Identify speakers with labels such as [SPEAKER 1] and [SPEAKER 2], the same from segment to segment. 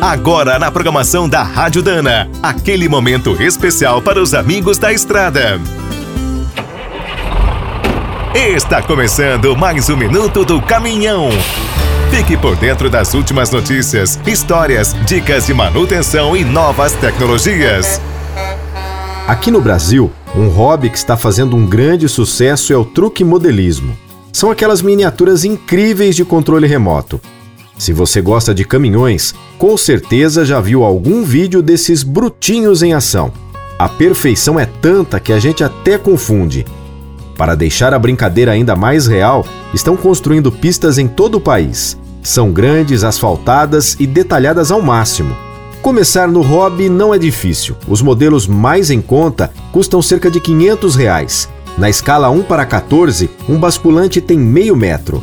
[SPEAKER 1] Agora na programação da Rádio Dana, aquele momento especial para os amigos da estrada. Está começando mais um minuto do caminhão. Fique por dentro das últimas notícias, histórias, dicas de manutenção e novas tecnologias.
[SPEAKER 2] Aqui no Brasil, um hobby que está fazendo um grande sucesso é o truque modelismo. São aquelas miniaturas incríveis de controle remoto. Se você gosta de caminhões, com certeza já viu algum vídeo desses brutinhos em ação. A perfeição é tanta que a gente até confunde. Para deixar a brincadeira ainda mais real, estão construindo pistas em todo o país. São grandes, asfaltadas e detalhadas ao máximo. Começar no hobby não é difícil. Os modelos mais em conta custam cerca de 500 reais. Na escala 1 para 14, um basculante tem meio metro.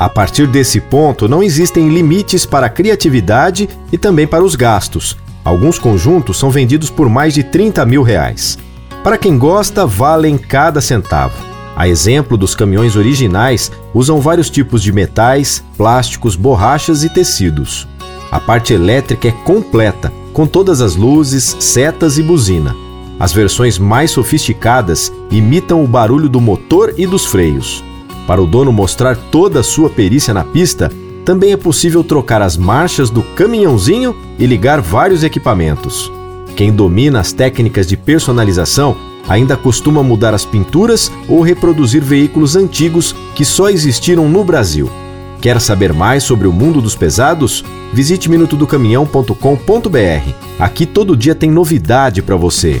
[SPEAKER 2] A partir desse ponto, não existem limites para a criatividade e também para os gastos. Alguns conjuntos são vendidos por mais de 30 mil reais. Para quem gosta, valem cada centavo. A exemplo dos caminhões originais, usam vários tipos de metais, plásticos, borrachas e tecidos. A parte elétrica é completa, com todas as luzes, setas e buzina. As versões mais sofisticadas imitam o barulho do motor e dos freios. Para o dono mostrar toda a sua perícia na pista, também é possível trocar as marchas do caminhãozinho e ligar vários equipamentos. Quem domina as técnicas de personalização ainda costuma mudar as pinturas ou reproduzir veículos antigos que só existiram no Brasil. Quer saber mais sobre o mundo dos pesados? Visite minutodocaminhão.com.br. Aqui todo dia tem novidade para você.